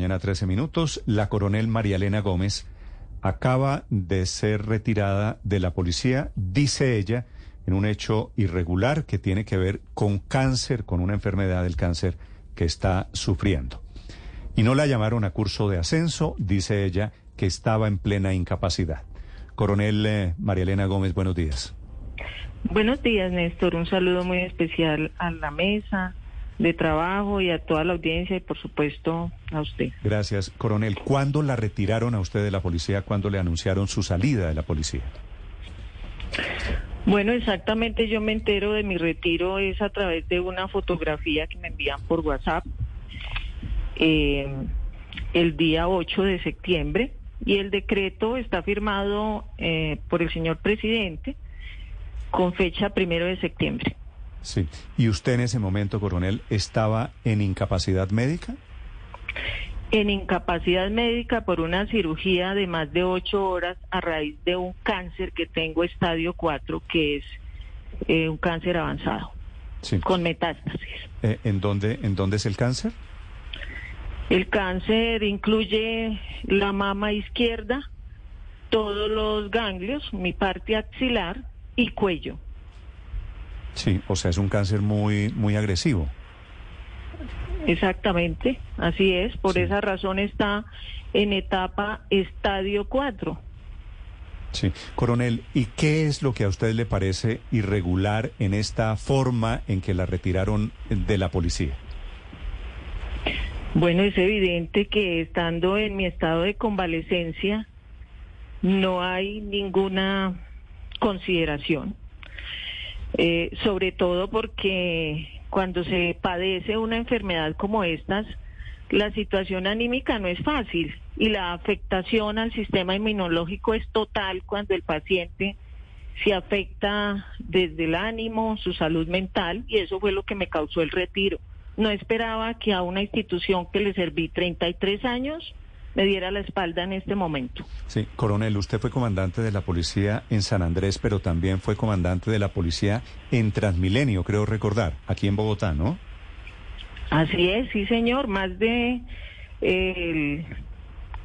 Mañana 13 minutos, la coronel María Elena Gómez acaba de ser retirada de la policía, dice ella, en un hecho irregular que tiene que ver con cáncer, con una enfermedad del cáncer que está sufriendo. Y no la llamaron a curso de ascenso, dice ella, que estaba en plena incapacidad. Coronel eh, María Elena Gómez, buenos días. Buenos días, Néstor. Un saludo muy especial a la mesa de trabajo y a toda la audiencia y, por supuesto, a usted. Gracias. Coronel, ¿cuándo la retiraron a usted de la policía? ¿Cuándo le anunciaron su salida de la policía? Bueno, exactamente yo me entero de mi retiro es a través de una fotografía que me envían por WhatsApp eh, el día 8 de septiembre y el decreto está firmado eh, por el señor presidente con fecha primero de septiembre. Sí. ¿Y usted en ese momento, coronel, estaba en incapacidad médica? En incapacidad médica por una cirugía de más de ocho horas a raíz de un cáncer que tengo estadio 4, que es eh, un cáncer avanzado, Sí. con metástasis. Eh, ¿en, dónde, ¿En dónde es el cáncer? El cáncer incluye la mama izquierda, todos los ganglios, mi parte axilar y cuello. Sí, o sea, es un cáncer muy, muy agresivo. Exactamente, así es. Por Sí. esa razón está en etapa estadio 4. Sí. Coronel, ¿y qué es lo que a usted le parece irregular en esta forma en que la retiraron de la policía? Bueno, es evidente que estando en mi estado de convalecencia no hay ninguna consideración, Eh, sobre todo porque cuando se padece una enfermedad como estas, la situación anímica no es fácil y la afectación al sistema inmunológico es total cuando el paciente se afecta desde el ánimo, su salud mental y eso fue lo que me causó el retiro. No esperaba que a una institución que le serví 33 años me diera la espalda en este momento. Sí, coronel, usted fue comandante de la policía en San Andrés, pero también fue comandante de la policía en Transmilenio, creo recordar, aquí en Bogotá, ¿no? Así es, sí señor, más de el-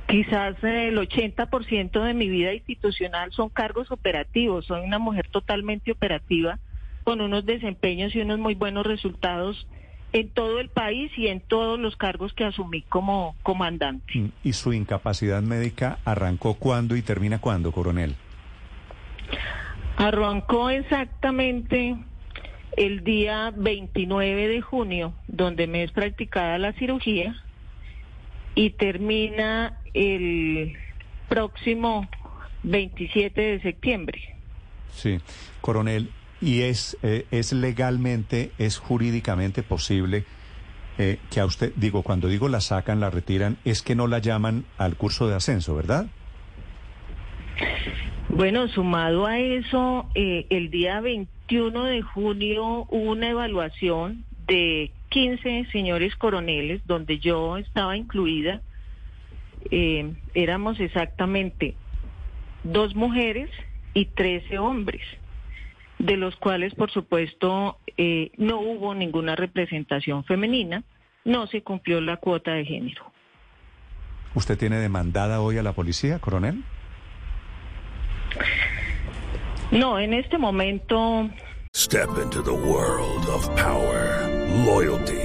quizás el 80% de mi vida institucional son cargos operativos. Soy una mujer totalmente operativa con unos desempeños y unos muy buenos resultados en todo el país y en todos los cargos que asumí como comandante. Mm, ¿Y su incapacidad médica arrancó cuándo y termina cuándo, coronel? Arrancó exactamente el día 29 de junio, donde me es practicada la cirugía, y termina el próximo 27 de septiembre. Sí, coronel, ¿y es, eh, es legalmente, es jurídicamente posible eh, que a usted, digo, cuando digo la sacan, la retiran, es que no la llaman al curso de ascenso, ¿verdad? Bueno, sumado a eso, eh, el día 21 de junio hubo una evaluación de 15 señores coroneles, donde yo estaba incluida. Éramos exactamente dos mujeres y 13 hombres, de los cuales, por supuesto, eh, no hubo ninguna representación femenina, no se cumplió la cuota de género. ¿Usted tiene demandada hoy a la policía, coronel? No, en este momento Step into the world of power, loyalty,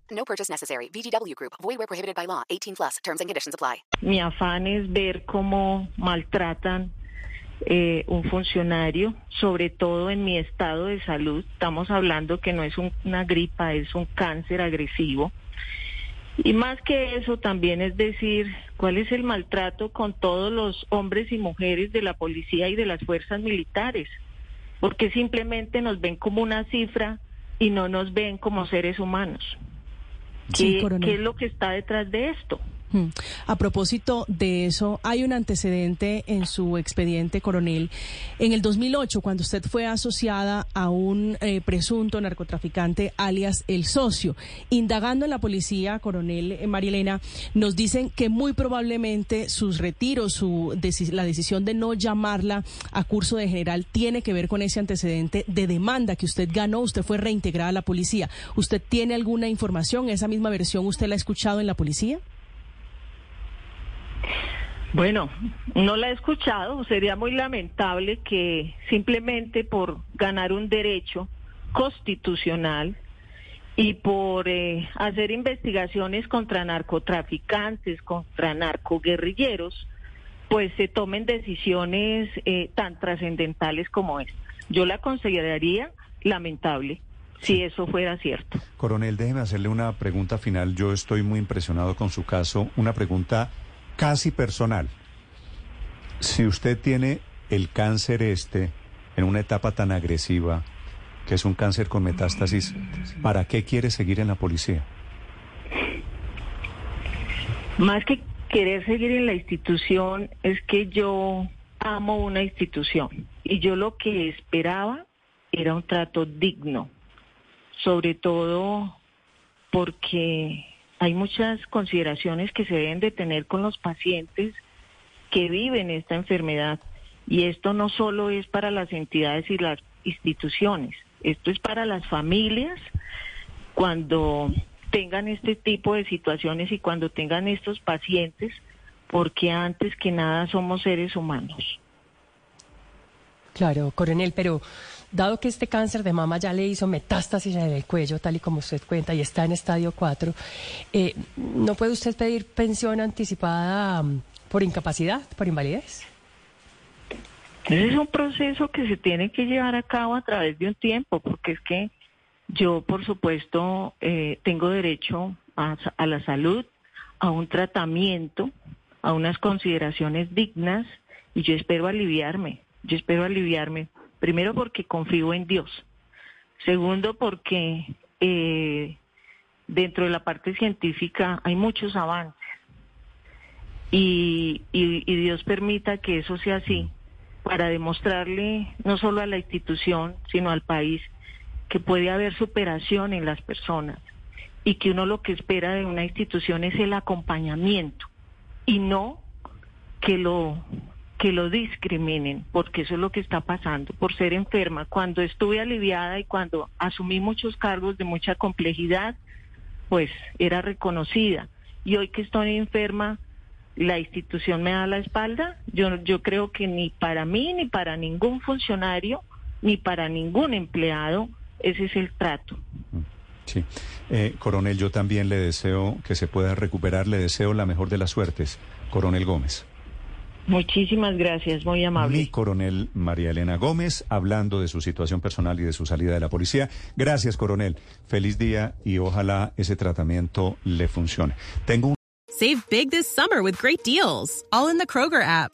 No purchase necessary. VGW Group. Void where prohibited by law. 18 plus. Terms and conditions apply. Mi afán es ver cómo maltratan eh, un funcionario, sobre todo en mi estado de salud. Estamos hablando que no es un- una gripa, es un cáncer agresivo. Y más que eso, también es decir, cuál es el maltrato con todos los hombres y mujeres de la policía y de las fuerzas militares, porque simplemente nos ven como una cifra y no nos ven como seres humanos. Sí, ¿Qué, qué es lo que está detrás de esto? Hmm. A propósito de eso, hay un antecedente en su expediente, coronel. En el 2008, cuando usted fue asociada a un eh, presunto narcotraficante alias El Socio, indagando en la policía, coronel eh, Marielena, nos dicen que muy probablemente sus retiros, su la decisión de no llamarla a curso de general tiene que ver con ese antecedente de demanda que usted ganó. Usted fue reintegrada a la policía. ¿Usted tiene alguna información? ¿Esa misma versión usted la ha escuchado en la policía? Bueno, no la he escuchado. Sería muy lamentable que simplemente por ganar un derecho constitucional y por eh, hacer investigaciones contra narcotraficantes, contra narcoguerrilleros, pues se tomen decisiones eh, tan trascendentales como estas. Yo la consideraría lamentable si eso fuera cierto. Coronel, déjeme hacerle una pregunta final. Yo estoy muy impresionado con su caso. Una pregunta casi personal. Si usted tiene el cáncer este en una etapa tan agresiva, que es un cáncer con metástasis, ¿para qué quiere seguir en la policía? Más que querer seguir en la institución, es que yo amo una institución y yo lo que esperaba era un trato digno, sobre todo porque hay muchas consideraciones que se deben de tener con los pacientes que viven esta enfermedad y esto no solo es para las entidades y las instituciones, esto es para las familias cuando tengan este tipo de situaciones y cuando tengan estos pacientes, porque antes que nada somos seres humanos. Claro, coronel, pero dado que este cáncer de mama ya le hizo metástasis en el cuello, tal y como usted cuenta, y está en estadio 4, eh, ¿no puede usted pedir pensión anticipada mm, por incapacidad, por invalidez? Ese es un proceso que se tiene que llevar a cabo a través de un tiempo, porque es que yo, por supuesto, eh, tengo derecho a, a la salud, a un tratamiento, a unas consideraciones dignas, y yo espero aliviarme, yo espero aliviarme, primero porque confío en Dios, segundo porque eh, dentro de la parte científica hay muchos avances, y, Dios permita que eso sea así, para demostrarle no solo a la institución, sino al país, que puede haber superación en las personas y que uno lo que espera de una institución es el acompañamiento y no que lo que lo discriminen, porque eso es lo que está pasando por ser enferma. Cuando estuve aliviada y cuando asumí muchos cargos de mucha complejidad, pues era reconocida. Y hoy que estoy enferma, la institución me da la espalda. Yo, yo creo que ni para mí, ni para ningún funcionario, ni para ningún empleado, ese es el trato. Sí. Eh, coronel, yo también le deseo que se pueda recuperar, le deseo la mejor de las suertes. Coronel Gómez. Muchísimas gracias, muy amable. Mi coronel María Elena Gómez, hablando de su situación personal y de su salida de la policía. Gracias, coronel. Feliz día y ojalá ese tratamiento le funcione. Tengo un Save big this summer with great deals, all in the Kroger app.